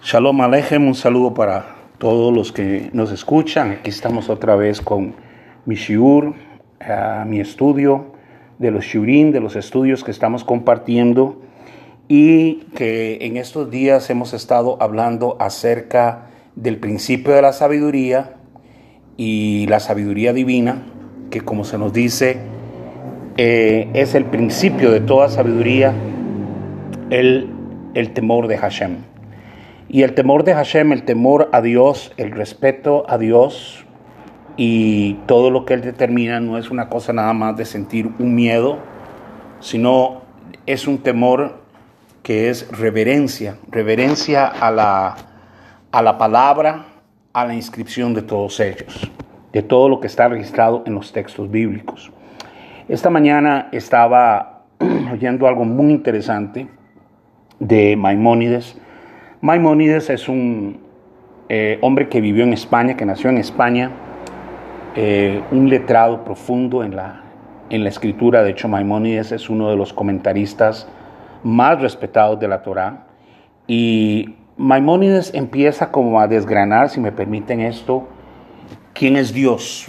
Shalom Alejem, un saludo para todos los que nos escuchan. Aquí estamos otra vez con mi shiur, uh, mi estudio de los shiurim, de los estudios que estamos compartiendo y que en estos días hemos estado hablando acerca del principio de la sabiduría y la sabiduría divina, que como se nos dice, eh, es el principio de toda sabiduría, el, el temor de Hashem. Y el temor de Hashem, el temor a Dios, el respeto a Dios y todo lo que Él determina no es una cosa nada más de sentir un miedo, sino es un temor que es reverencia, reverencia a la, a la palabra, a la inscripción de todos ellos, de todo lo que está registrado en los textos bíblicos. Esta mañana estaba oyendo algo muy interesante de Maimónides, Maimónides es un eh, hombre que vivió en España, que nació en España, eh, un letrado profundo en la, en la escritura. De hecho, Maimónides es uno de los comentaristas más respetados de la Torá. Y Maimónides empieza como a desgranar, si me permiten esto, quién es Dios.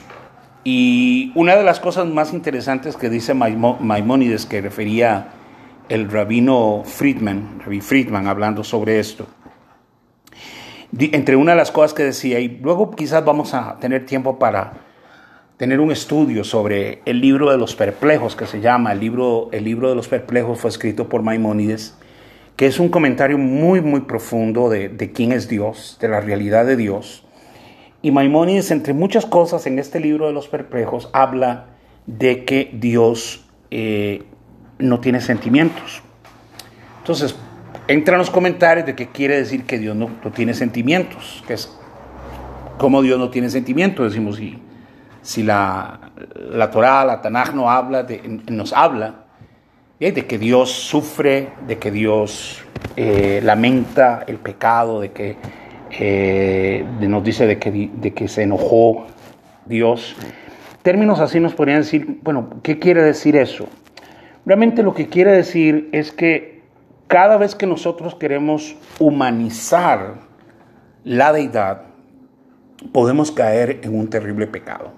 Y una de las cosas más interesantes que dice Maimónides, que refería el rabino Friedman, Rabbi Friedman, hablando sobre esto, entre una de las cosas que decía, y luego quizás vamos a tener tiempo para tener un estudio sobre el libro de los perplejos, que se llama, el libro, el libro de los perplejos fue escrito por Maimónides, que es un comentario muy, muy profundo de, de quién es Dios, de la realidad de Dios. Y Maimónides, entre muchas cosas en este libro de los perplejos, habla de que Dios eh, no tiene sentimientos. Entonces, entran los comentarios de que quiere decir que Dios no, tiene sentimientos, que es como Dios no tiene sentimientos, decimos, si, si la, la Torah, la Tanaj no habla de, nos habla de que Dios sufre, de que Dios eh, lamenta el pecado, de que eh, nos dice de que, de que se enojó Dios. Términos así nos podrían decir, bueno, ¿qué quiere decir eso? Realmente lo que quiere decir es que cada vez que nosotros queremos humanizar la deidad, podemos caer en un terrible pecado.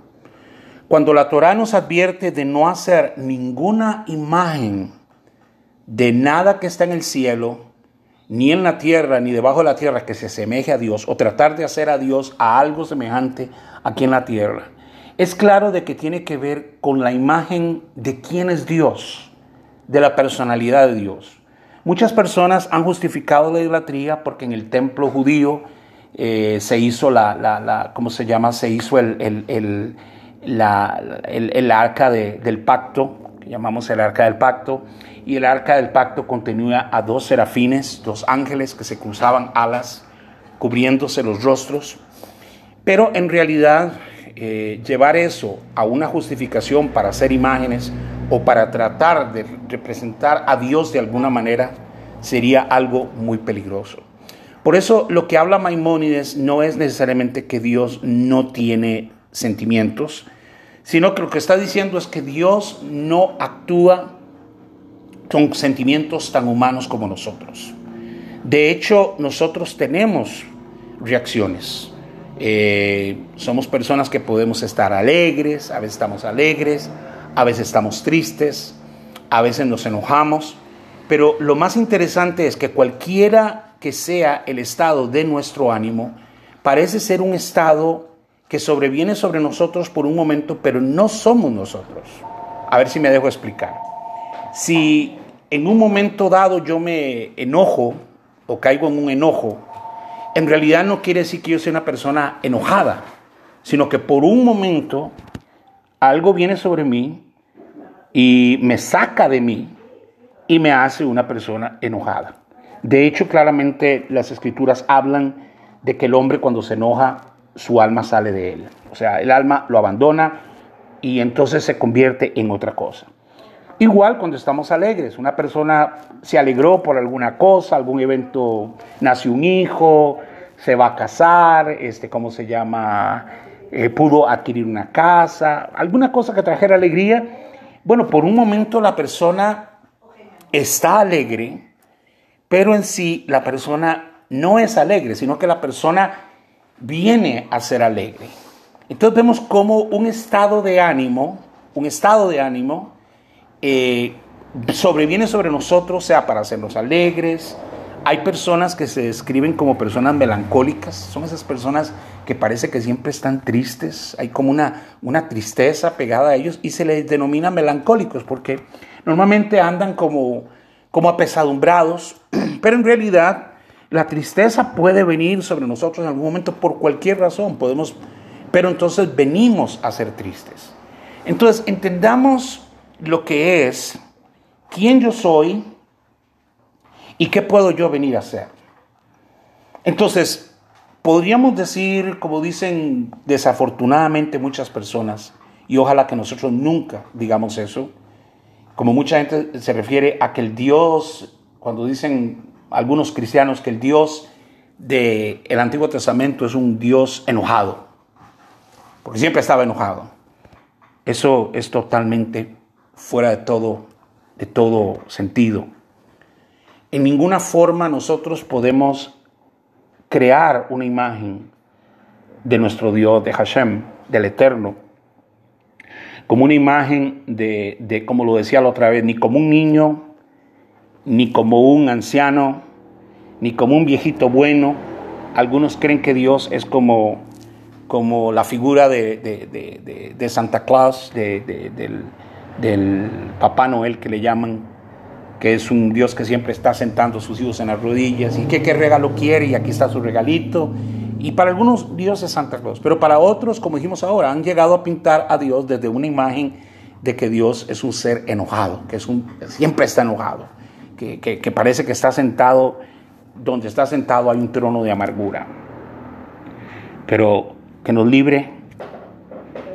Cuando la Torah nos advierte de no hacer ninguna imagen de nada que está en el cielo, ni en la tierra, ni debajo de la tierra que se asemeje a Dios, o tratar de hacer a Dios a algo semejante aquí en la tierra, es claro de que tiene que ver con la imagen de quién es Dios, de la personalidad de Dios. Muchas personas han justificado la idolatría porque en el templo judío eh, se hizo la, la, ¿cómo se llama? Se hizo el, el, el, arca del pacto, que llamamos el arca del pacto, y el arca del pacto contenía a dos serafines, dos ángeles que se cruzaban alas, cubriéndose los rostros. Pero en realidad eh, llevar eso a una justificación para hacer imágenes o para tratar de representar a Dios de alguna manera sería algo muy peligroso. Por eso lo que habla Maimónides no es necesariamente que Dios no tiene sentimientos, sino que lo que está diciendo es que Dios no actúa con sentimientos tan humanos como nosotros. De hecho, nosotros tenemos reacciones. Eh, somos personas que podemos estar alegres, a veces estamos alegres, a veces estamos tristes, a veces nos enojamos, pero lo más interesante es que cualquiera que sea el estado de nuestro ánimo, parece ser un estado que sobreviene sobre nosotros por un momento, pero no somos nosotros. A ver si me dejo explicar. Si en un momento dado yo me enojo o caigo en un enojo, en realidad no quiere decir que yo sea una persona enojada, sino que por un momento algo viene sobre mí y me saca de mí y me hace una persona enojada. De hecho, claramente las escrituras hablan de que el hombre cuando se enoja, su alma sale de él. O sea, el alma lo abandona y entonces se convierte en otra cosa. Igual cuando estamos alegres, una persona se alegró por alguna cosa, algún evento, nació un hijo, se va a casar, este, ¿cómo se llama? Eh, pudo adquirir una casa, alguna cosa que trajera alegría. Bueno, por un momento la persona está alegre, pero en sí la persona no es alegre, sino que la persona viene a ser alegre. Entonces vemos como un estado de ánimo, un estado de ánimo, eh, sobreviene sobre nosotros, sea para hacernos alegres. Hay personas que se describen como personas melancólicas, son esas personas que parece que siempre están tristes, hay como una, una tristeza pegada a ellos y se les denomina melancólicos porque normalmente andan como, como apesadumbrados, pero en realidad la tristeza puede venir sobre nosotros en algún momento por cualquier razón, podemos, pero entonces venimos a ser tristes. Entonces entendamos lo que es quién yo soy y qué puedo yo venir a hacer. Entonces, podríamos decir, como dicen desafortunadamente muchas personas, y ojalá que nosotros nunca digamos eso, como mucha gente se refiere a que el Dios, cuando dicen algunos cristianos que el Dios del el Antiguo Testamento es un Dios enojado, porque siempre estaba enojado. Eso es totalmente fuera de todo de todo sentido. En ninguna forma nosotros podemos crear una imagen de nuestro Dios, de Hashem, del Eterno, como una imagen de, como lo decía la otra vez, ni como un niño, ni como un anciano, ni como un viejito bueno. Algunos creen que Dios es como, como la figura de, de, de Santa Claus, del, del Papá Noel que le llaman, que es un Dios que siempre está sentando a sus hijos en las rodillas y que qué regalo quiere y aquí está su regalito. Y para algunos Dios es Santa Claus, pero para otros, como dijimos ahora, han llegado a pintar a Dios desde una imagen de que Dios es un ser enojado, que es un, siempre está enojado, que, que parece que está sentado, donde está sentado hay un trono de amargura. Pero que nos libre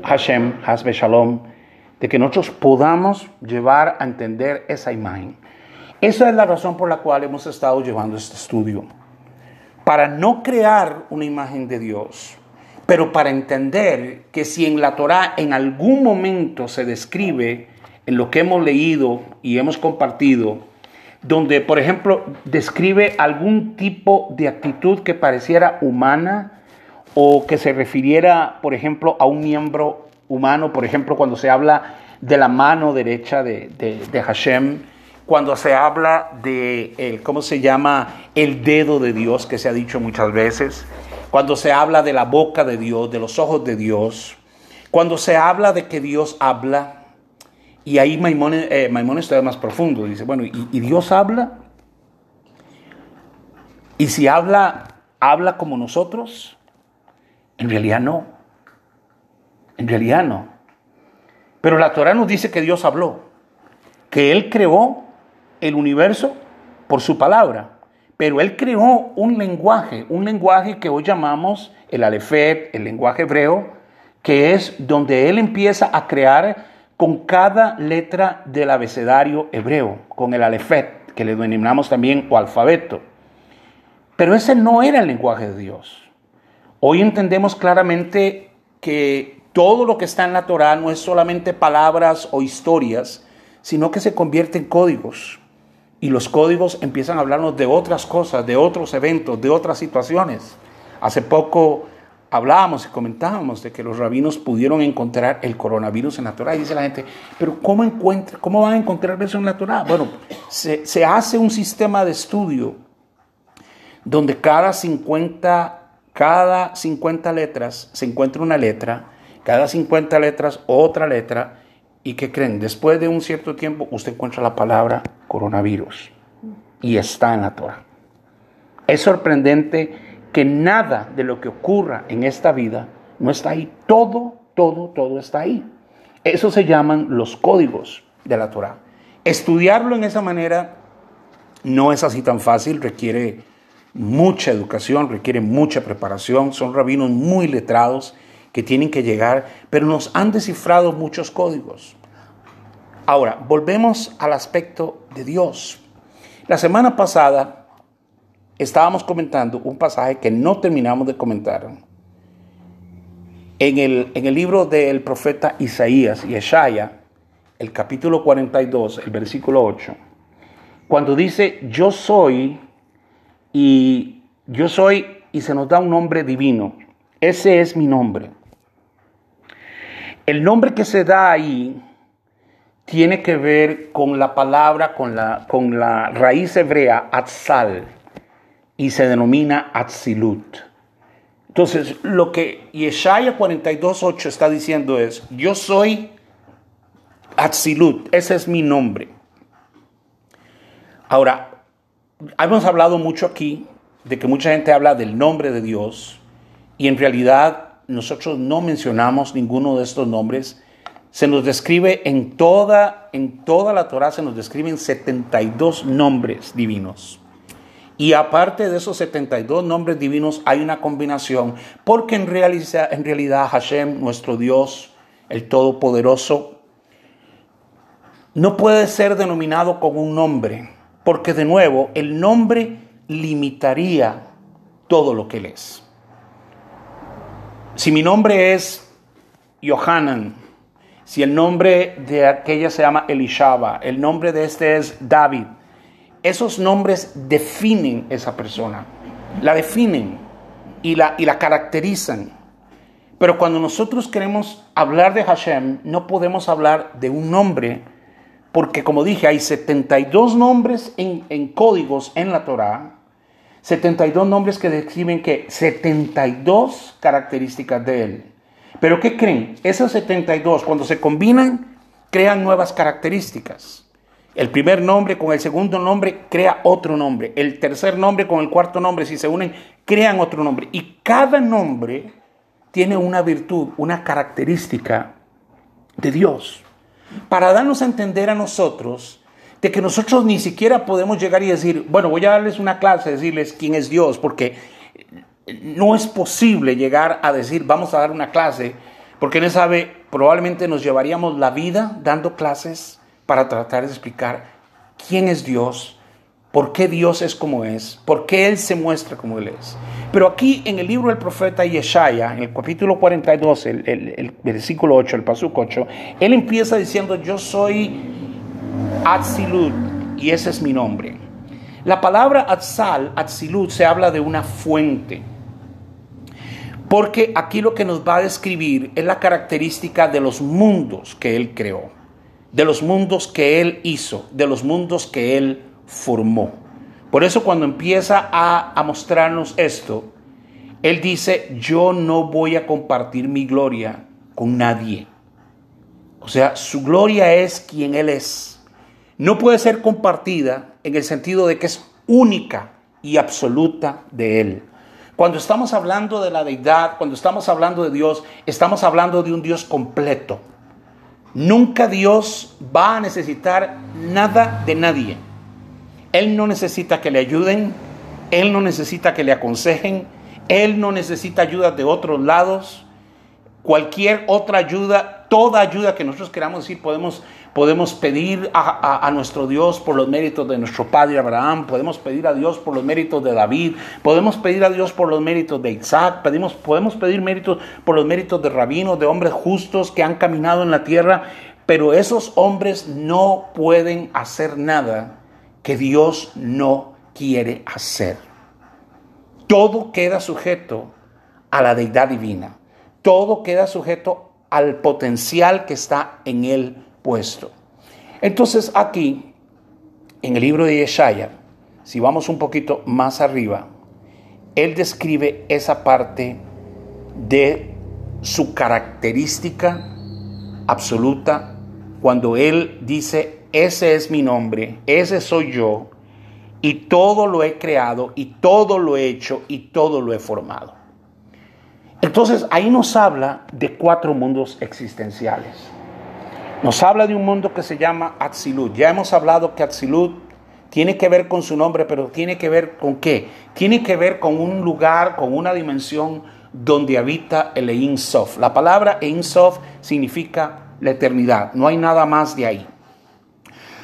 Hashem, Hasbe Shalom, de que nosotros podamos llevar a entender esa imagen. Esa es la razón por la cual hemos estado llevando este estudio. Para no crear una imagen de Dios, pero para entender que si en la Torah en algún momento se describe en lo que hemos leído y hemos compartido, donde por ejemplo describe algún tipo de actitud que pareciera humana o que se refiriera por ejemplo a un miembro humano, por ejemplo, cuando se habla de la mano derecha de, de, Hashem, cuando se habla de, ¿cómo se llama? El dedo de Dios, que se ha dicho muchas veces, cuando se habla de la boca de Dios, de los ojos de Dios, cuando se habla de que Dios habla, y ahí Maimón eh, está más profundo, dice, bueno, ¿y, ¿y Dios habla? Y si habla, habla como nosotros, en realidad no. En realidad no. Pero la Torah nos dice que Dios habló, que Él creó el universo por su palabra, pero Él creó un lenguaje, un lenguaje que hoy llamamos el Alefet, el lenguaje hebreo, que es donde Él empieza a crear con cada letra del abecedario hebreo, con el Alefet, que le denominamos también o alfabeto. Pero ese no era el lenguaje de Dios. Hoy entendemos claramente que todo lo que está en la Torah no es solamente palabras o historias, sino que se convierte en códigos. Y los códigos empiezan a hablarnos de otras cosas, de otros eventos, de otras situaciones. Hace poco hablábamos y comentábamos de que los rabinos pudieron encontrar el coronavirus en la Torah. Y dice la gente, pero ¿cómo, encuentra, cómo van a encontrar eso en la Torah? Bueno, se, se hace un sistema de estudio donde cada 50, cada 50 letras se encuentra una letra cada 50 letras otra letra. ¿Y qué creen? Después de un cierto tiempo usted encuentra la palabra coronavirus y está en la Torah. Es sorprendente que nada de lo que ocurra en esta vida no está ahí. Todo, todo, todo está ahí. Eso se llaman los códigos de la Torah. Estudiarlo en esa manera no es así tan fácil, requiere mucha educación, requiere mucha preparación, son rabinos muy letrados que tienen que llegar, pero nos han descifrado muchos códigos. Ahora, volvemos al aspecto de Dios. La semana pasada estábamos comentando un pasaje que no terminamos de comentar. En el, en el libro del profeta Isaías y Eshaya, el capítulo 42, el versículo 8, cuando dice, yo soy y Yo soy y se nos da un nombre divino. Ese es mi nombre. El nombre que se da ahí tiene que ver con la palabra, con la, con la raíz hebrea Atzal y se denomina Atzilut. Entonces, lo que Yeshaya 42.8 está diciendo es, yo soy Atzilut, ese es mi nombre. Ahora, hemos hablado mucho aquí de que mucha gente habla del nombre de Dios y en realidad nosotros no mencionamos ninguno de estos nombres. Se nos describe en toda, en toda la Torah, se nos describen 72 nombres divinos. Y aparte de esos 72 nombres divinos hay una combinación, porque en en realidad Hashem, nuestro Dios, el Todopoderoso, no puede ser denominado con un nombre, porque de nuevo el nombre limitaría todo lo que Él es. Si mi nombre es Yohanan, si el nombre de aquella se llama Elishaba, el nombre de este es David, esos nombres definen esa persona, la definen y la, y la caracterizan. Pero cuando nosotros queremos hablar de Hashem, no podemos hablar de un nombre, porque como dije, hay 72 nombres en, en códigos en la Torah 72 nombres que describen que 72 características de Él. Pero ¿qué creen? Esas 72, cuando se combinan, crean nuevas características. El primer nombre con el segundo nombre crea otro nombre. El tercer nombre con el cuarto nombre, si se unen, crean otro nombre. Y cada nombre tiene una virtud, una característica de Dios. Para darnos a entender a nosotros de que nosotros ni siquiera podemos llegar y decir, bueno, voy a darles una clase, decirles quién es Dios, porque no es posible llegar a decir, vamos a dar una clase, porque no sabe, probablemente nos llevaríamos la vida dando clases para tratar de explicar quién es Dios, por qué Dios es como es, por qué Él se muestra como Él es. Pero aquí en el libro del profeta Yeshaya, en el capítulo 42, el, el versículo 8, el pasuk 8, Él empieza diciendo, yo soy Atzilut, y ese es mi nombre. La palabra Atzal, Atzilut, se habla de una fuente. Porque aquí lo que nos va a describir es la característica de los mundos que Él creó, de los mundos que Él hizo, de los mundos que Él formó. Por eso cuando empieza a, a mostrarnos esto, Él dice, yo no voy a compartir mi gloria con nadie. O sea, su gloria es quien Él es no puede ser compartida en el sentido de que es única y absoluta de Él. Cuando estamos hablando de la deidad, cuando estamos hablando de Dios, estamos hablando de un Dios completo. Nunca Dios va a necesitar nada de nadie. Él no necesita que le ayuden, Él no necesita que le aconsejen, Él no necesita ayuda de otros lados. Cualquier otra ayuda, toda ayuda que nosotros queramos decir, podemos Podemos pedir a, nuestro Dios por los méritos de nuestro padre Abraham, podemos pedir a Dios por los méritos de David, podemos pedir a Dios por los méritos de Isaac, pedimos, podemos pedir méritos por los méritos de rabinos, de hombres justos que han caminado en la tierra, pero esos hombres no pueden hacer nada que Dios no quiere hacer. Todo queda sujeto a la deidad divina. Todo queda sujeto al potencial que está en él puesto. Entonces aquí, en el libro de Yeshaya, si vamos un poquito más arriba, él describe esa parte de su característica absoluta cuando él dice, ese es mi nombre, ese soy yo, y todo lo he creado, y todo lo he hecho, y todo lo he formado. Entonces ahí nos habla de cuatro mundos existenciales. Nos habla de un mundo que se llama Atzilut. Ya hemos hablado que Atzilut tiene que ver con su nombre, pero tiene que ver con qué? Tiene que ver con un lugar, con una dimensión donde habita el Ein Sof. La palabra Ein Sof significa la eternidad, no hay nada más de ahí.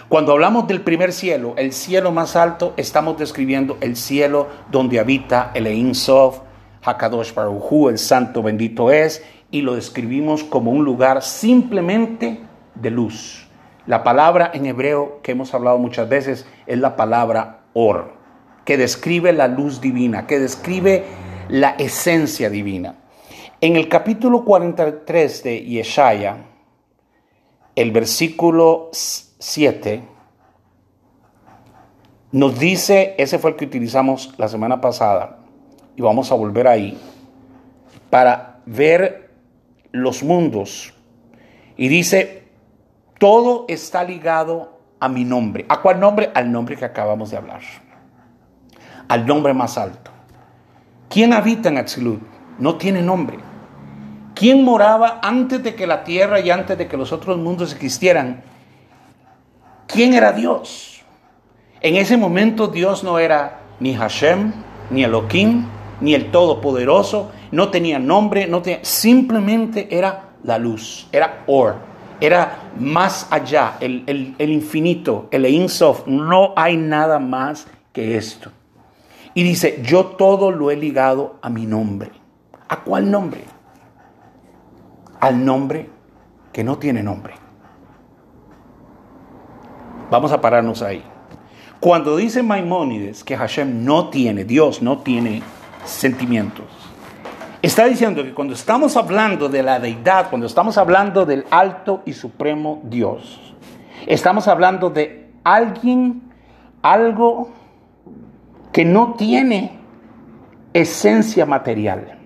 Cuando hablamos del primer cielo, el cielo más alto, estamos describiendo el cielo donde habita el Ein Sof, Hakadosh Baruj el santo bendito es, y lo describimos como un lugar simplemente de luz. La palabra en hebreo que hemos hablado muchas veces es la palabra or. que describe la luz divina, que describe la esencia divina. En el capítulo 43 de Yeshaya, el versículo 7, nos dice, ese fue el que utilizamos la semana pasada, y vamos a volver ahí, para ver los mundos. Y dice, todo está ligado a mi nombre. ¿A cuál nombre? Al nombre que acabamos de hablar. Al nombre más alto. ¿Quién habita en Atzilut? No tiene nombre. ¿Quién moraba antes de que la tierra y antes de que los otros mundos existieran? ¿Quién era Dios? En ese momento Dios no era ni Hashem, ni Elohim, ni el Todopoderoso, no tenía nombre, no tenía, simplemente era la luz, era Or, era más allá, el, el, infinito, el Insof, no hay nada más que esto. Y dice, yo todo lo he ligado a mi nombre. ¿A cuál nombre? Al nombre que no tiene nombre. Vamos a pararnos ahí. Cuando dice Maimónides que Hashem no tiene, Dios no tiene sentimientos, está diciendo que cuando estamos hablando de la deidad, cuando estamos hablando del alto y supremo Dios, estamos hablando de alguien, algo que no tiene esencia material.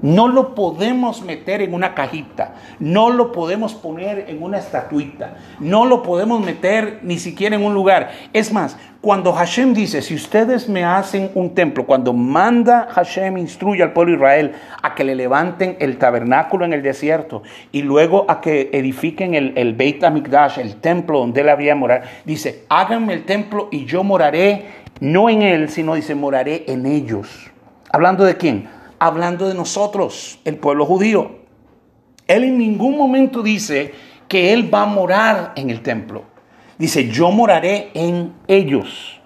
No lo podemos meter en una cajita, no lo podemos poner en una estatuita, no lo podemos meter ni siquiera en un lugar. Es más, cuando Hashem dice, si ustedes me hacen un templo, cuando manda Hashem, instruye al pueblo de Israel a que le levanten el tabernáculo en el desierto y luego a que edifiquen el, el Beit HaMikdash, el templo donde él había morar, dice, háganme el templo y yo moraré, no en él, sino dice, moraré en ellos. ¿Hablando de quién? Hablando de nosotros, el pueblo judío. Él en ningún momento dice que Él va a morar en el templo. Dice, yo moraré en ellos.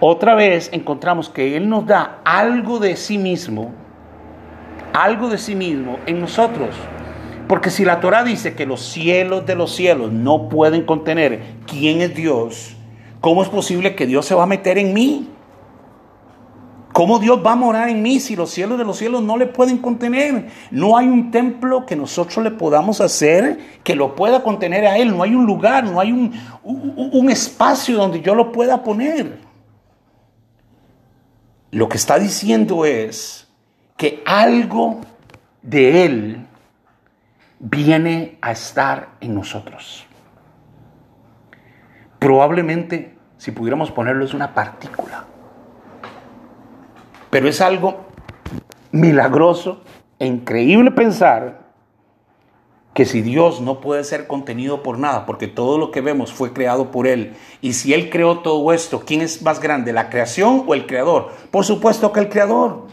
Otra vez encontramos que Él nos da algo de sí mismo, algo de sí mismo en nosotros. Porque si la Torah dice que los cielos de los cielos no pueden contener quién es Dios, ¿cómo es posible que Dios se va a meter en mí? ¿Cómo Dios va a morar en mí si los cielos de los cielos no le pueden contener? No hay un templo que nosotros le podamos hacer que lo pueda contener a Él. No hay un lugar, no hay un, espacio donde yo lo pueda poner. Lo que está diciendo es que algo de Él viene a estar en nosotros. Probablemente, si pudiéramos ponerlo, es una partícula pero es algo milagroso e increíble pensar que si Dios no puede ser contenido por nada, porque todo lo que vemos fue creado por Él, y si Él creó todo esto, ¿quién es más grande, la creación o el creador? Por supuesto que el creador.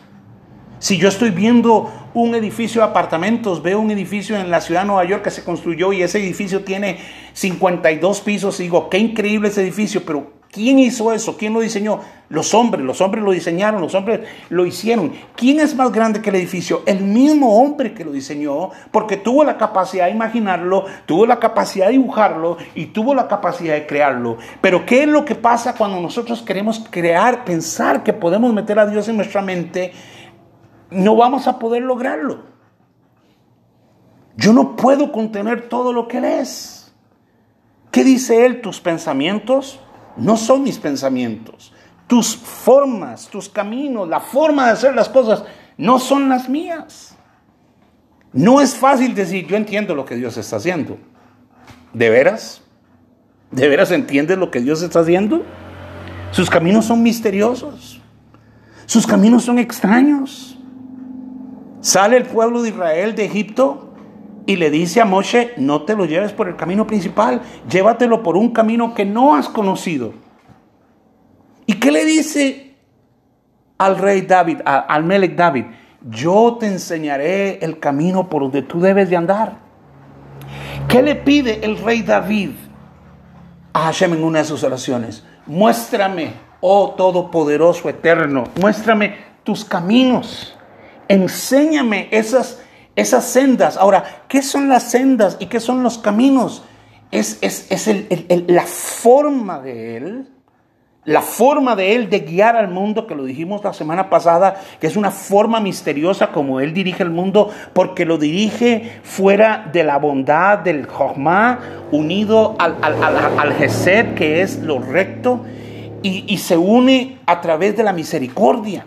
Si yo estoy viendo un edificio de apartamentos, veo un edificio en la ciudad de Nueva York que se construyó y ese edificio tiene 52 pisos, y digo, qué increíble ese edificio, pero ¿Quién hizo eso? ¿Quién lo diseñó? Los hombres, los hombres lo diseñaron, los hombres lo hicieron. ¿Quién es más grande que el edificio? El mismo hombre que lo diseñó, porque tuvo la capacidad de imaginarlo, tuvo la capacidad de dibujarlo y tuvo la capacidad de crearlo. Pero ¿qué es lo que pasa cuando nosotros queremos crear, pensar que podemos meter a Dios en nuestra mente? No vamos a poder lograrlo. Yo no puedo contener todo lo que Él es. ¿Qué dice Él? Tus pensamientos no son mis pensamientos. Tus formas, tus caminos, la forma de hacer las cosas no son las mías. No es fácil decir, yo entiendo lo que Dios está haciendo. ¿De veras? ¿De veras entiendes lo que Dios está haciendo? Sus caminos son misteriosos. Sus caminos son extraños. Sale el pueblo de Israel de Egipto y le dice a Moshe, no te lo lleves por el camino principal, llévatelo por un camino que no has conocido. ¿Y qué le dice al rey David, al Melech David? Yo te enseñaré el camino por donde tú debes de andar. ¿Qué le pide el rey David a Hashem en una de sus oraciones? Muéstrame, oh Todopoderoso Eterno, muéstrame tus caminos. Enséñame esas esas sendas. Ahora, ¿qué son las sendas y qué son los caminos? Es, es, la forma de Él, la forma de Él de guiar al mundo, que lo dijimos la semana pasada, que es una forma misteriosa como Él dirige el mundo, porque lo dirige fuera de la bondad del Jochma, unido al, al, Gesed, que es lo recto, y, y se une a través de la misericordia.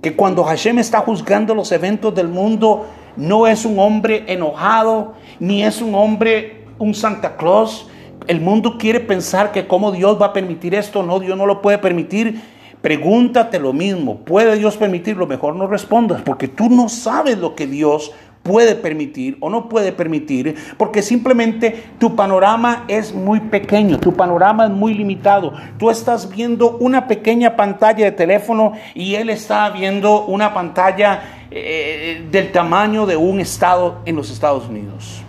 Que cuando Hashem está juzgando los eventos del mundo, no es un hombre enojado, ni es un hombre, un Santa Claus, el mundo quiere pensar que cómo Dios va a permitir esto, no, Dios no lo puede permitir. Pregúntate lo mismo, ¿puede Dios permitirlo? Mejor no respondas, porque tú no sabes lo que Dios puede permitir o no puede permitir, porque simplemente tu panorama es muy pequeño, tu panorama es muy limitado. Tú estás viendo una pequeña pantalla de teléfono y él está viendo una pantalla eh, del tamaño de un estado en los Estados Unidos,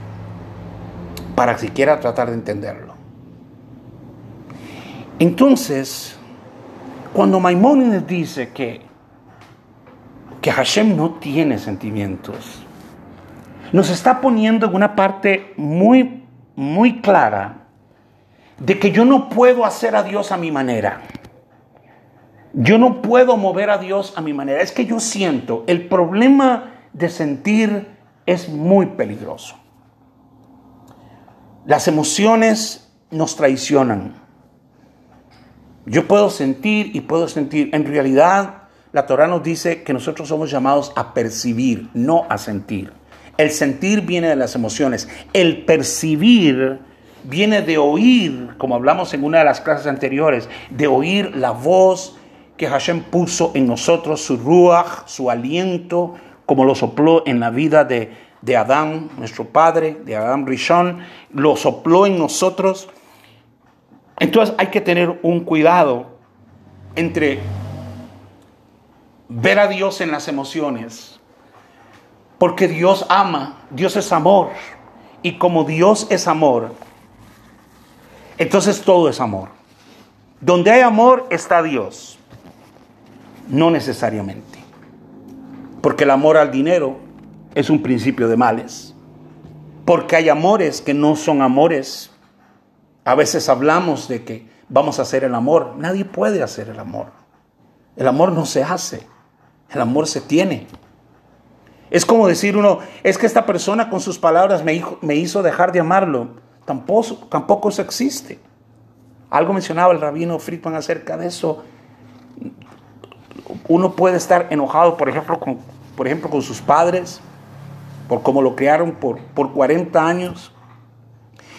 para siquiera tratar de entenderlo. Entonces, cuando Maimónides dice que, que Hashem no tiene sentimientos, nos está poniendo en una parte muy, muy clara de que yo no puedo hacer a Dios a mi manera. Yo no puedo mover a Dios a mi manera. Es que yo siento, el problema de sentir es muy peligroso. Las emociones nos traicionan. Yo puedo sentir y puedo sentir. En realidad, la Torah nos dice que nosotros somos llamados a percibir, no a sentir. El sentir viene de las emociones. El percibir viene de oír, como hablamos en una de las clases anteriores, de oír la voz que Hashem puso en nosotros, su ruach, su aliento, como lo sopló en la vida de, de Adán, nuestro padre, de Adán Rishon, lo sopló en nosotros entonces hay que tener un cuidado entre ver a Dios en las emociones, porque Dios ama, Dios es amor, y como Dios es amor, entonces todo es amor. Donde hay amor está Dios, no necesariamente, porque el amor al dinero es un principio de males, porque hay amores que no son amores a veces hablamos de que vamos a hacer el amor. Nadie puede hacer el amor. El amor no se hace. El amor se tiene. Es como decir uno, es que esta persona con sus palabras me, hizo dejar de amarlo. Tampoco, tampoco eso existe. Algo mencionaba el rabino Friedman acerca de eso. Uno puede estar enojado, por ejemplo, con, por ejemplo, con sus padres, por cómo lo criaron por, por 40 años.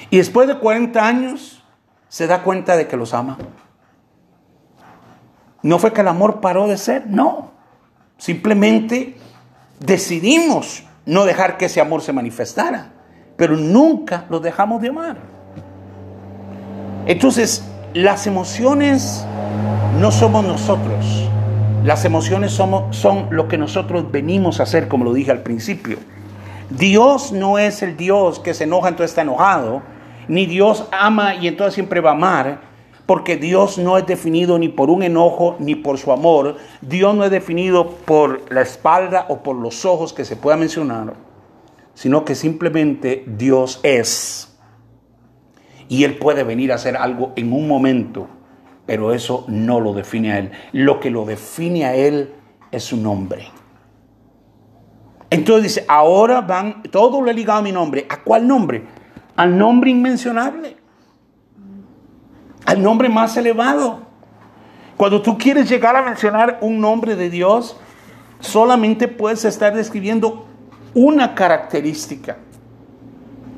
Y después de 40 años se da cuenta de que los ama. No fue que el amor paró de ser, no. Simplemente decidimos no dejar que ese amor se manifestara, pero nunca lo dejamos de amar. Entonces, las emociones no somos nosotros. Las emociones somos, son lo que nosotros venimos a hacer, como lo dije al principio. Dios no es el Dios que se enoja, entonces está enojado ni Dios ama y entonces siempre va a amar, porque Dios no es definido ni por un enojo ni por su amor. Dios no es definido por la espalda o por los ojos que se pueda mencionar, sino que simplemente Dios es. Y Él puede venir a hacer algo en un momento, pero eso no lo define a Él. Lo que lo define a Él es su nombre. Entonces dice, ahora van, todo lo he ligado a mi nombre. ¿A cuál nombre? al nombre inmencionable, al nombre más elevado. Cuando tú quieres llegar a mencionar un nombre de Dios, solamente puedes estar describiendo una característica,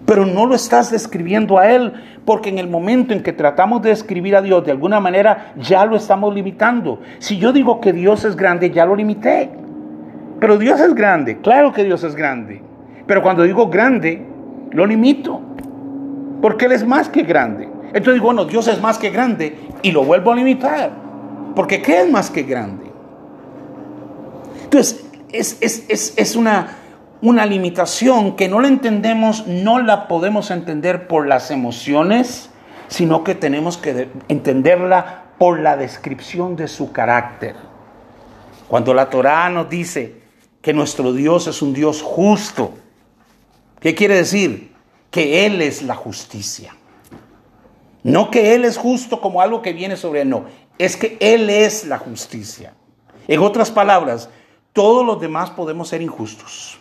pero no lo estás describiendo a Él, porque en el momento en que tratamos de describir a Dios de alguna manera, ya lo estamos limitando. Si yo digo que Dios es grande, ya lo limité. Pero Dios es grande, claro que Dios es grande. Pero cuando digo grande, lo limito porque Él es más que grande. Entonces bueno, Dios es más que grande y lo vuelvo a limitar. Porque ¿qué es más que grande? Entonces, es, una, una limitación que no la entendemos, no la podemos entender por las emociones, sino que tenemos que entenderla por la descripción de su carácter. Cuando la Torá nos dice que nuestro Dios es un Dios justo, ¿qué quiere decir? que Él es la justicia. No que Él es justo como algo que viene sobre Él, no. Es que Él es la justicia. En otras palabras, todos los demás podemos ser injustos,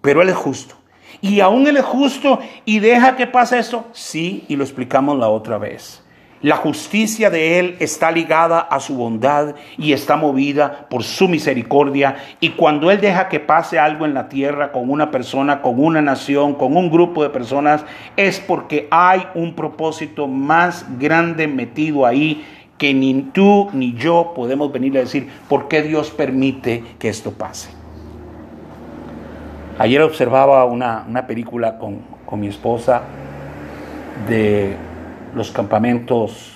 pero Él es justo. Y aún Él es justo y deja que pase eso. Sí, y lo explicamos la otra vez. La justicia de Él está ligada a su bondad y está movida por su misericordia. Y cuando Él deja que pase algo en la tierra con una persona, con una nación, con un grupo de personas, es porque hay un propósito más grande metido ahí que ni tú ni yo podemos venir a decir por qué Dios permite que esto pase. Ayer observaba una, película con, con mi esposa de los campamentos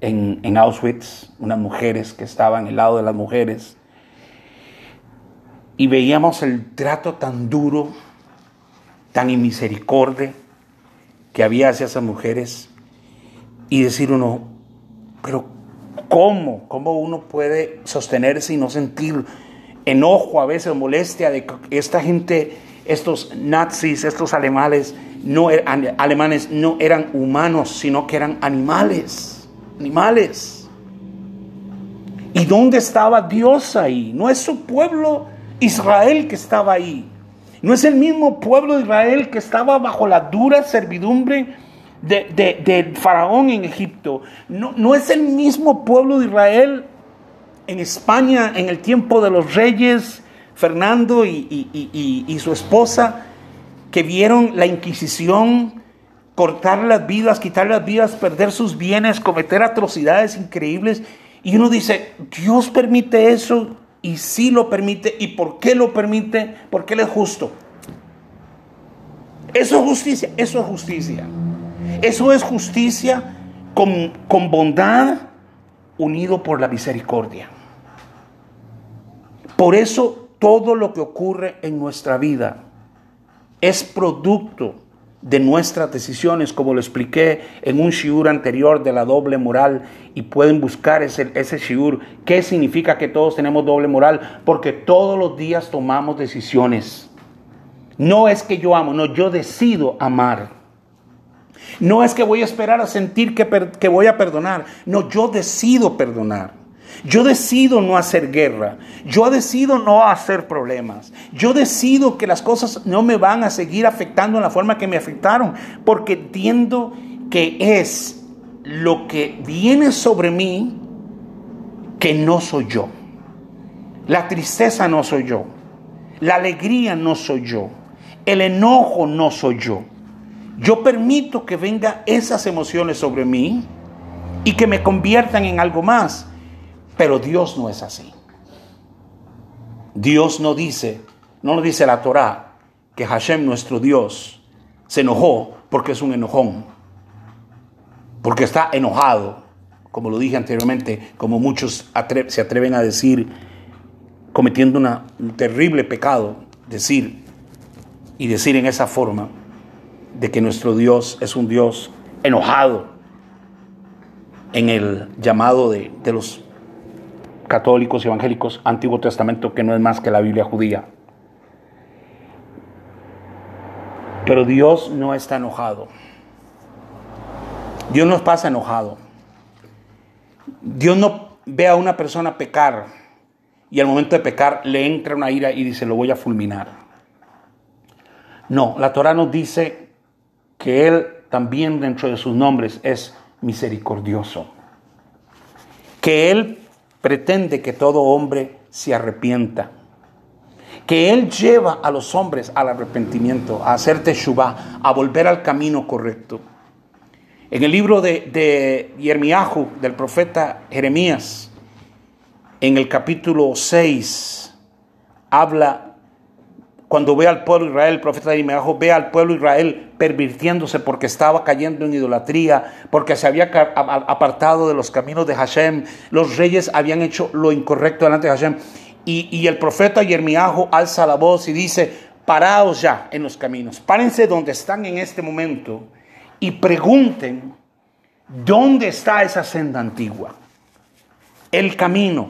en, Auschwitz, unas mujeres que estaban al lado de las mujeres, y veíamos el trato tan duro, tan inmisericordia que había hacia esas mujeres, y decir uno, pero ¿cómo? ¿Cómo uno puede sostenerse y no sentir enojo, a veces molestia de esta gente, estos nazis, estos alemanes, no eran, alemanes no eran humanos, sino que eran animales, animales. ¿Y dónde estaba Dios ahí? No es su pueblo Israel que estaba ahí. No es el mismo pueblo de Israel que estaba bajo la dura servidumbre de, Faraón en Egipto. No, no es el mismo pueblo de Israel en España en el tiempo de los reyes Fernando y, y su esposa que vieron la Inquisición cortar las vidas, quitar las vidas, perder sus bienes, cometer atrocidades increíbles. Y uno dice, Dios permite eso y sí lo permite. ¿Y por qué lo permite? Porque Él es justo. Eso es justicia, eso es justicia. Eso es justicia con, con bondad unido por la misericordia. Por eso todo lo que ocurre en nuestra vida es producto de nuestras decisiones, como lo expliqué en un shiur anterior de la doble moral, y pueden buscar ese, ese shiur. ¿Qué significa que todos tenemos doble moral? Porque todos los días tomamos decisiones. No es que yo amo, no, yo decido amar. No es que voy a esperar a sentir que, que voy a perdonar, no, yo decido perdonar. Yo decido no hacer guerra. Yo decido no hacer problemas. Yo decido que las cosas no me van a seguir afectando en la forma que me afectaron. Porque entiendo que es lo que viene sobre mí que no soy yo. La tristeza no soy yo. La alegría no soy yo. El enojo no soy yo. Yo permito que vengan esas emociones sobre mí y que me conviertan en algo más. Pero Dios no es así. Dios no dice, no lo dice la Torá, que Hashem, nuestro Dios, se enojó porque es un enojón, porque está enojado, como lo dije anteriormente, como muchos se atreven a decir, cometiendo un terrible pecado, decir y decir en esa forma de que nuestro Dios es un Dios enojado en el llamado de, de los católicos y evangélicos, Antiguo Testamento, que no es más que la Biblia judía. Pero Dios no está enojado. Dios no pasa enojado. Dios no ve a una persona pecar y al momento de pecar le entra una ira y dice, lo voy a fulminar. No, la Torah nos dice que Él también dentro de sus nombres es misericordioso. Que Él pretende que todo hombre se arrepienta. Que Él lleva a los hombres al arrepentimiento, a hacer teshuvah, a volver al camino correcto. En el libro de, de Yermiahu, del profeta Jeremías, en el capítulo 6, habla cuando ve al pueblo Israel, el profeta de Imeajo ve al pueblo Israel pervirtiéndose porque estaba cayendo en idolatría, porque se había apartado de los caminos de Hashem, los reyes habían hecho lo incorrecto delante de Hashem. Y, el profeta Yermiajo alza la voz y dice, paraos ya en los caminos, párense donde están en este momento y pregunten, ¿dónde está esa senda antigua? El camino.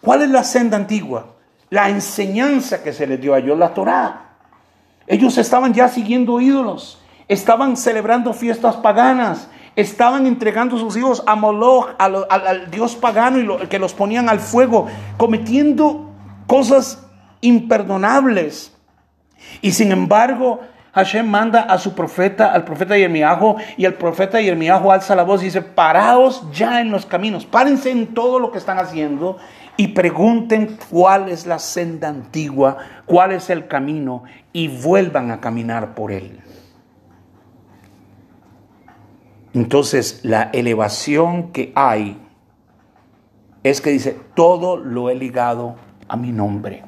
¿Cuál es la senda antigua? La enseñanza que se les dio a ellos, la Torá. Ellos estaban ya siguiendo ídolos, estaban celebrando fiestas paganas, estaban entregando sus hijos a Moloch, al, dios pagano, y que los ponían al fuego, cometiendo cosas imperdonables. Y sin embargo, Hashem manda a su profeta, al profeta Yermiajo, y el profeta Yermiajo alza la voz y dice, paraos ya en los caminos, párense en todo lo que están haciendo y pregunten cuál es la senda antigua, cuál es el camino, y vuelvan a caminar por él. Entonces, la elevación que hay es que dice, todo lo he ligado a mi nombre.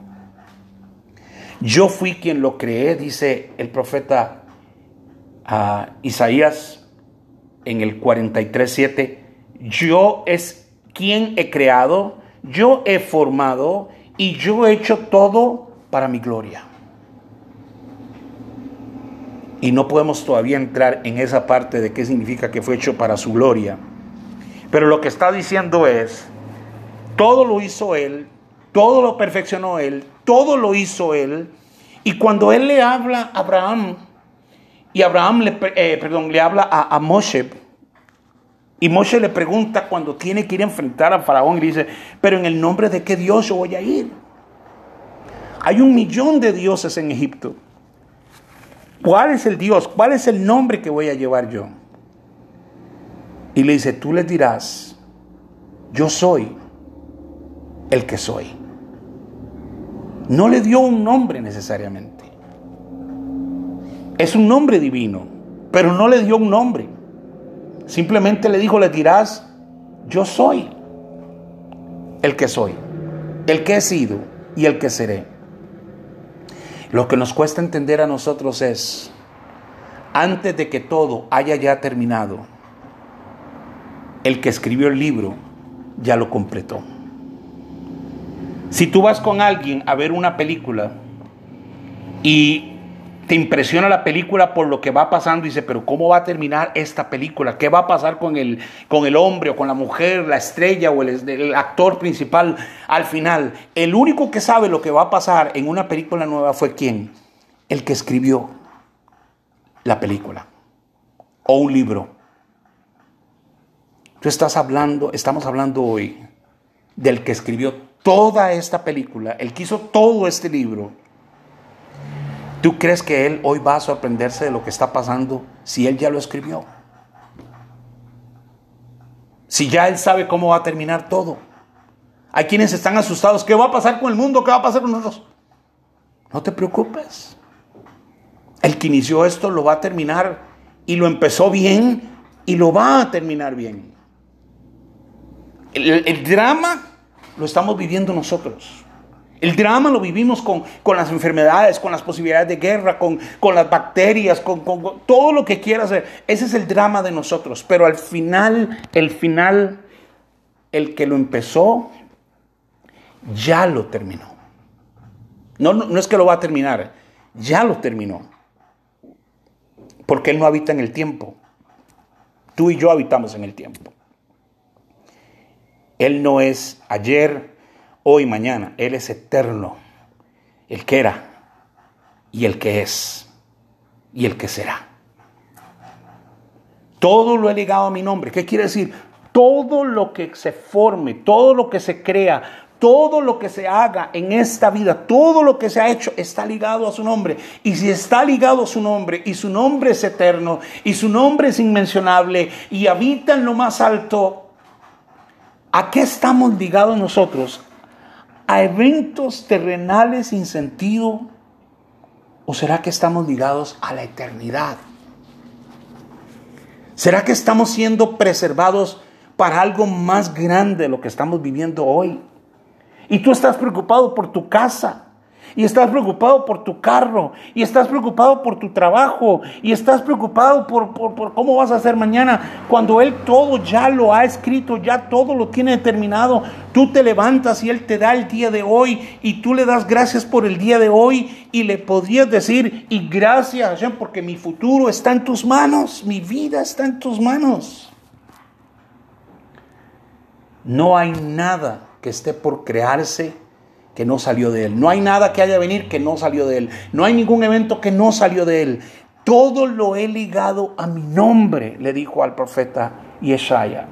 Yo fui quien lo creé, dice el profeta ah, Isaías en el 43.7. Yo es quien he creado, yo he formado y yo he hecho todo para mi gloria. Y no podemos todavía entrar en esa parte de qué significa que fue hecho para su gloria. Pero lo que está diciendo es, todo lo hizo Él, todo lo perfeccionó Él, todo lo hizo Él. Y cuando Él le habla a Abraham, y Abraham le, eh, perdón, le habla a, a Moshe, y Moshe le pregunta cuando tiene que ir a enfrentar a Faraón y dice, pero en el nombre de qué Dios yo voy a ir. Hay un millón de dioses en Egipto. ¿Cuál es el Dios? ¿Cuál es el nombre que voy a llevar yo? Y le dice, tú le dirás, yo soy el que soy. No le dio un nombre necesariamente. Es un nombre divino, pero no le dio un nombre. Simplemente le dijo, le dirás, yo soy el que soy, el que he sido y el que seré. Lo que nos cuesta entender a nosotros es, antes de que todo haya ya terminado, el que escribió el libro ya lo completó. Si tú vas con alguien a ver una película y te impresiona la película por lo que va pasando y dice, pero ¿cómo va a terminar esta película? ¿Qué va a pasar con el, con el hombre o con la mujer, la estrella o el, el, actor principal al final? El único que sabe lo que va a pasar en una película nueva fue quién? El que escribió la película o un libro. Tú estás hablando, estamos hablando hoy del que escribió toda esta película, el que hizo todo este libro. ¿Tú crees que él hoy va a sorprenderse de lo que está pasando si él ya lo escribió? Si ya él sabe cómo va a terminar todo. Hay quienes están asustados. ¿Qué va a pasar con el mundo? ¿Qué va a pasar con nosotros? No te preocupes. El que inició esto lo va a terminar y lo empezó bien y lo va a terminar bien. El, el drama lo estamos viviendo nosotros. El drama lo vivimos con, las enfermedades, con las posibilidades de guerra, con, las bacterias, con, con, todo lo que quiera hacer. Ese es el drama de nosotros. Pero al final, el final, el que lo empezó, ya lo terminó. No, no, no es que lo va a terminar, ya lo terminó. Porque Él no habita en el tiempo. Tú y yo habitamos en el tiempo. Él no es ayer, hoy, mañana. Él es eterno. El que era y el que es y el que será. Todo lo he ligado a mi nombre. ¿Qué quiere decir? Todo lo que se forme, todo lo que se crea, todo lo que se haga en esta vida, todo lo que se ha hecho está ligado a su nombre. Y si está ligado a su nombre y su nombre es eterno y su nombre es inmencionable y habita en lo más alto, ¿A qué estamos ligados nosotros? ¿A eventos terrenales sin sentido? ¿O será que estamos ligados a la eternidad? ¿Será que estamos siendo preservados para algo más grande de lo que estamos viviendo hoy? Y tú estás preocupado por tu casa, y estás preocupado por tu carro, y estás preocupado por tu trabajo, y estás preocupado por, cómo vas a hacer mañana, cuando Él todo ya lo ha escrito, ya todo lo tiene determinado, tú te levantas y Él te da el día de hoy, y tú le das gracias por el día de hoy, y le podrías decir, y gracias porque mi futuro está en tus manos, mi vida está en tus manos. No hay nada que esté por crearse que no salió de Él. No hay nada que haya venir que no salió de Él. No hay ningún evento que no salió de Él. todo lo he ligado a mi nombre, le dijo al profeta Yeshaya.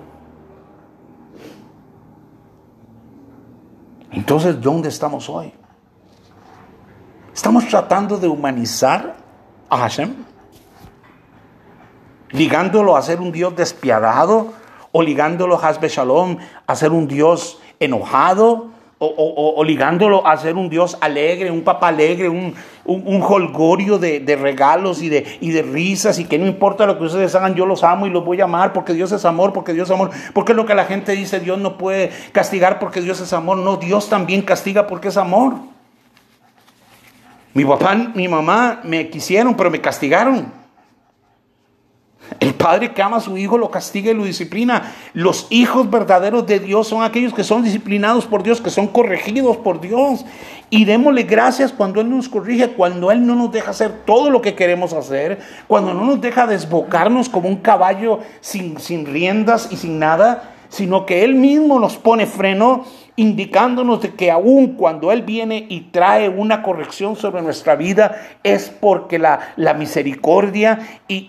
Entonces, ¿dónde estamos hoy? ¿Estamos tratando de humanizar a Hashem? ¿Ligándolo a ser un Dios despiadado? ¿O ligándolo a Hasbe Shalom a ser un Dios enojado? O, ligándolo a ser un Dios alegre, un papá alegre, un, un, holgorio de, regalos y de, y de risas y que no importa lo que ustedes hagan, yo los amo y los voy a amar porque Dios es amor, porque Dios es amor, porque es lo que la gente dice, Dios no puede castigar porque Dios es amor, no, Dios también castiga porque es amor. Mi papá, mi mamá me quisieron, pero me castigaron. El padre que ama a su hijo lo castiga y lo disciplina. Los hijos verdaderos de Dios son aquellos que son disciplinados por Dios, que son corregidos por Dios. Y démosle gracias cuando Él nos corrige, cuando Él no nos deja hacer todo lo que queremos hacer, cuando no nos deja desbocarnos como un caballo sin, sin riendas y sin nada, sino que Él mismo nos pone freno indicándonos de que aun cuando Él viene y trae una corrección sobre nuestra vida, es porque la, la misericordia y,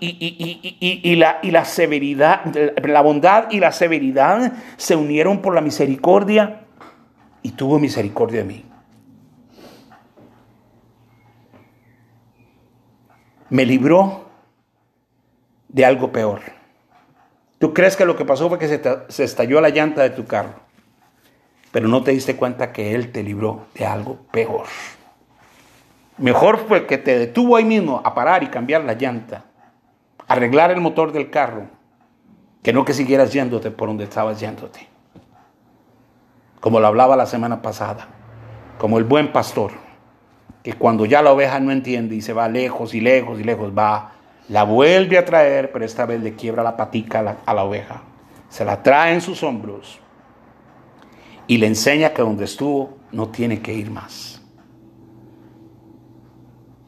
y, la, y la severidad, la bondad y la severidad se unieron por la misericordia y tuvo misericordia de mí. Me libró de algo peor. ¿Tú crees que lo que pasó fue que se, se estalló la llanta de tu carro? Pero no te diste cuenta que Él te libró de algo peor. Mejor fue que te detuvo ahí mismo a parar y cambiar la llanta, arreglar el motor del carro, que no que siguieras yéndote por donde estabas yéndote. Como lo hablaba la semana pasada, como el buen pastor, que cuando ya la oveja no entiende y se va lejos y lejos y lejos, va, la vuelve a traer, pero esta vez le quiebra la patica a la, a la oveja, se la trae en sus hombros y le enseña que donde estuvo no tiene que ir más.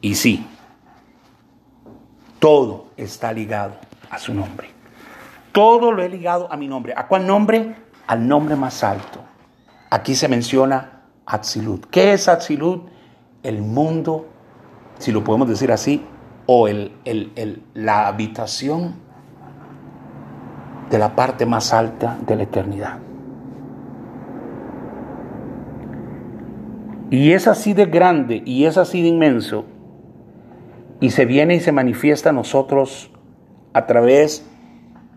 Y sí, todo está ligado a su nombre. Todo lo he ligado a mi nombre. ¿A cuál nombre? Al nombre más alto. Aquí se menciona Atzilut. ¿Qué es Atzilut? El mundo, si lo podemos decir así, o el, la habitación de la parte más alta de la eternidad. Y es así de grande y es así de inmenso. Y se viene y se manifiesta a nosotros a través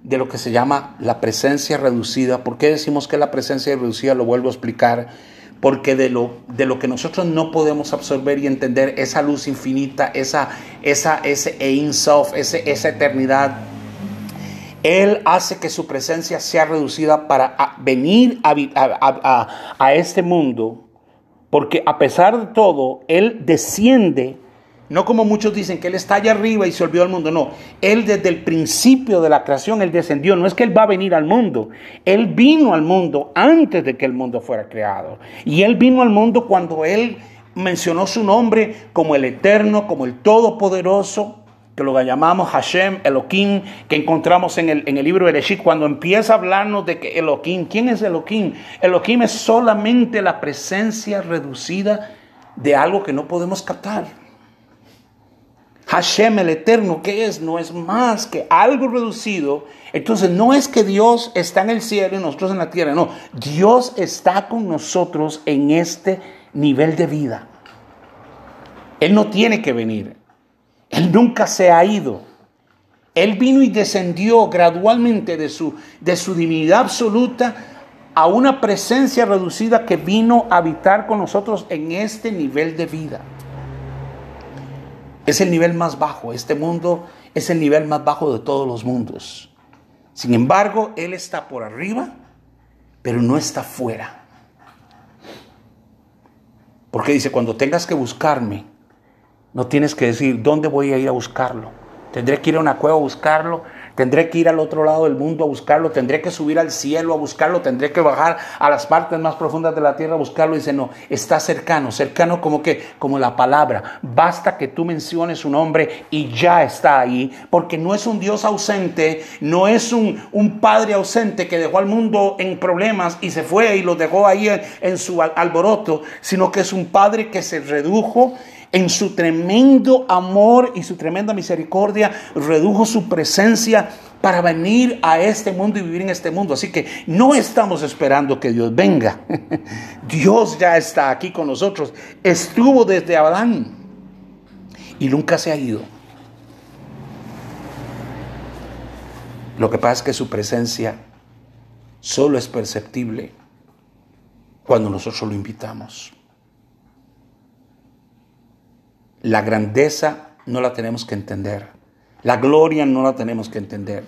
de lo que se llama la presencia reducida. ¿Por qué decimos que la presencia reducida? Lo vuelvo a explicar. Porque de lo, de lo que nosotros no podemos absorber y entender, esa luz infinita, esa, esa, ese Ein Sof, ese, esa eternidad, Él hace que su presencia sea reducida para venir a, a, a este mundo porque a pesar de todo, Él desciende, no como muchos dicen que Él está allá arriba y se olvidó del mundo, no, Él desde el principio de la creación, Él descendió, no es que Él va a venir al mundo, Él vino al mundo antes de que el mundo fuera creado. Y Él vino al mundo cuando Él mencionó su nombre como el eterno, como el todopoderoso, que lo llamamos Hashem, Elohim, que encontramos en el, en el libro de Ereshit, cuando empieza a hablarnos de que Elohim, ¿quién es Elohim? Elohim es solamente la presencia reducida de algo que no podemos captar. Hashem, el eterno, ¿qué es? No es más que algo reducido. Entonces no es que Dios está en el cielo y nosotros en la tierra, no. Dios está con nosotros en este nivel de vida. Él no tiene que venir. Él nunca se ha ido. Él vino y descendió gradualmente de su, de su divinidad absoluta a una presencia reducida que vino a habitar con nosotros en este nivel de vida. Es el nivel más bajo. Este mundo es el nivel más bajo de todos los mundos. Sin embargo, Él está por arriba, pero no está fuera. Porque dice, cuando tengas que buscarme, no tienes que decir, ¿dónde voy a ir a buscarlo? Tendré que ir a una cueva a buscarlo, tendré que ir al otro lado del mundo a buscarlo, tendré que subir al cielo a buscarlo, tendré que bajar a las partes más profundas de la tierra a buscarlo. Dice, no, está cercano, cercano como que, como la palabra. Basta que tú menciones su nombre y ya está ahí, porque no es un Dios ausente, no es un, un Padre ausente que dejó al mundo en problemas y se fue y lo dejó ahí en, en su alboroto, sino que es un Padre que se redujo en su tremendo amor y su tremenda misericordia, redujo su presencia para venir a este mundo y vivir en este mundo. Así que no estamos esperando que Dios venga. Dios ya está aquí con nosotros. Estuvo desde Adán y nunca se ha ido. Lo que pasa es que su presencia solo es perceptible cuando nosotros lo invitamos. La grandeza no la tenemos que entender. La gloria no la tenemos que entender.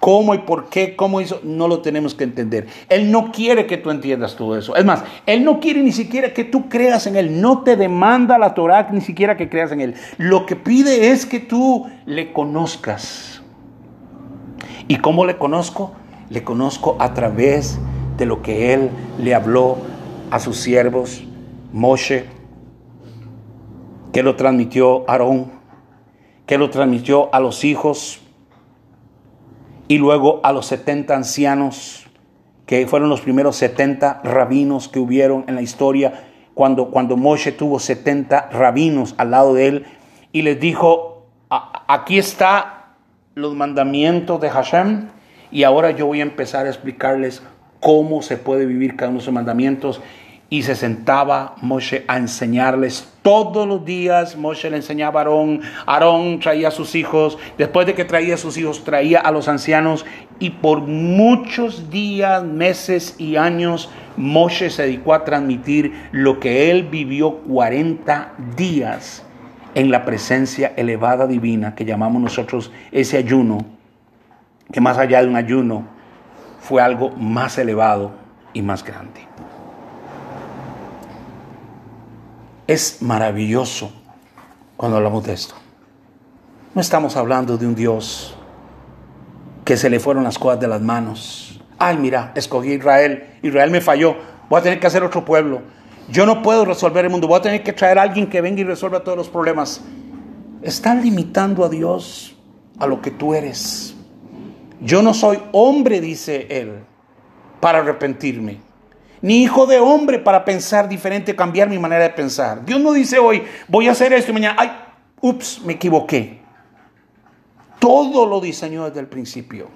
¿Cómo y por qué? ¿Cómo hizo? No lo tenemos que entender. Él no quiere que tú entiendas todo eso. Es más, Él no quiere ni siquiera que tú creas en Él. No te demanda la Torah ni siquiera que creas en Él. Lo que pide es que tú le conozcas. ¿Y cómo le conozco? Le conozco a través de lo que Él le habló a sus siervos, Moshe, que lo transmitió Aarón, que lo transmitió a los hijos y luego a los 70 ancianos, que fueron los primeros 70 rabinos que hubieron en la historia, cuando, cuando Moshe tuvo 70 rabinos al lado de él y les dijo, aquí está los mandamientos de Hashem y ahora yo voy a empezar a explicarles cómo se puede vivir cada uno de esos mandamientos y se sentaba Moshe a enseñarles todos los días. Moshe le enseñaba a Aarón, Aarón traía a sus hijos, después de que traía a sus hijos traía a los ancianos y por muchos días, meses y años Moshe se dedicó a transmitir lo que él vivió 40 días en la presencia elevada divina que llamamos nosotros ese ayuno, que más allá de un ayuno fue algo más elevado y más grande. Es maravilloso cuando hablamos de esto. No estamos hablando de un Dios que se le fueron las cosas de las manos. Ay, mira, escogí a Israel. Israel me falló. Voy a tener que hacer otro pueblo. Yo no puedo resolver el mundo. Voy a tener que traer a alguien que venga y resuelva todos los problemas. Están limitando a Dios a lo que tú eres. Yo no soy hombre, dice él, para arrepentirme ni hijo de hombre para pensar diferente, cambiar mi manera de pensar. Dios no dice hoy, voy a hacer esto y mañana, ay, ups, me equivoqué. Todo lo diseñó desde el principio.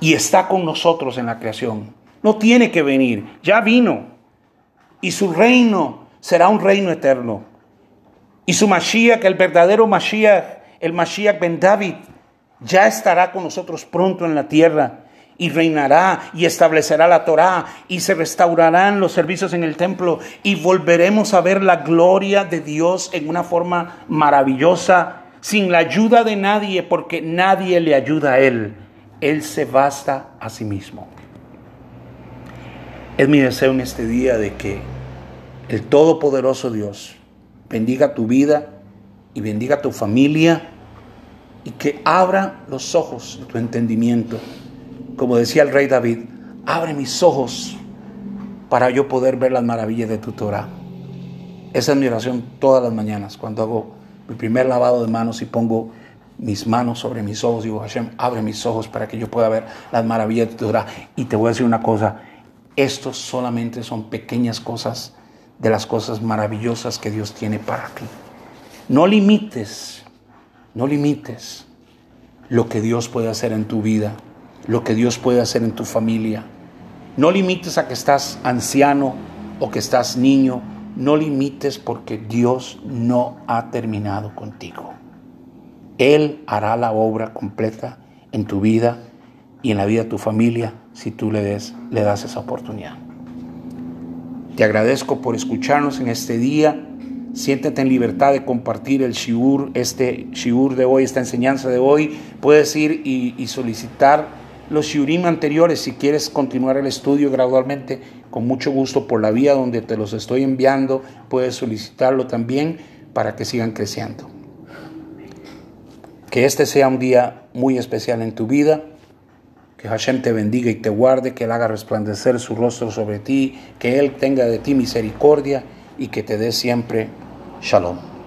Y está con nosotros en la creación. No tiene que venir, ya vino. Y su reino será un reino eterno. Y su Mashiach, el verdadero Mashiach, el Mashiach Ben David, ya estará con nosotros pronto en la tierra y reinará y establecerá la Torá y se restaurarán los servicios en el templo y volveremos a ver la gloria de Dios en una forma maravillosa, sin la ayuda de nadie, porque nadie le ayuda a Él. Él se basta a sí mismo. Es mi deseo en este día de que el Todopoderoso Dios bendiga tu vida y bendiga tu familia y que abra los ojos de tu entendimiento como decía el rey David, abre mis ojos para yo poder ver las maravillas de tu Torah. Esa es mi oración todas las mañanas, cuando hago mi primer lavado de manos y pongo mis manos sobre mis ojos, digo, Hashem, abre mis ojos para que yo pueda ver las maravillas de tu Torah. Y te voy a decir una cosa, estos solamente son pequeñas cosas de las cosas maravillosas que Dios tiene para ti. No limites, no limites lo que Dios puede hacer en tu vida lo que Dios puede hacer en tu familia. No limites a que estás anciano o que estás niño. No limites porque Dios no ha terminado contigo. Él hará la obra completa en tu vida y en la vida de tu familia si tú le, das esa oportunidad. Te agradezco por escucharnos en este día. Siéntete en libertad de compartir el shiur, este shiur de hoy, esta enseñanza de hoy. Puedes ir y solicitar los shiurim anteriores, si quieres continuar el estudio gradualmente, con mucho gusto por la vía donde te los estoy enviando, puedes solicitarlo también para que sigan creciendo. Que este sea un día muy especial en tu vida. Que Hashem te bendiga y te guarde, que Él haga resplandecer su rostro sobre ti, que Él tenga de ti misericordia y que te dé siempre shalom.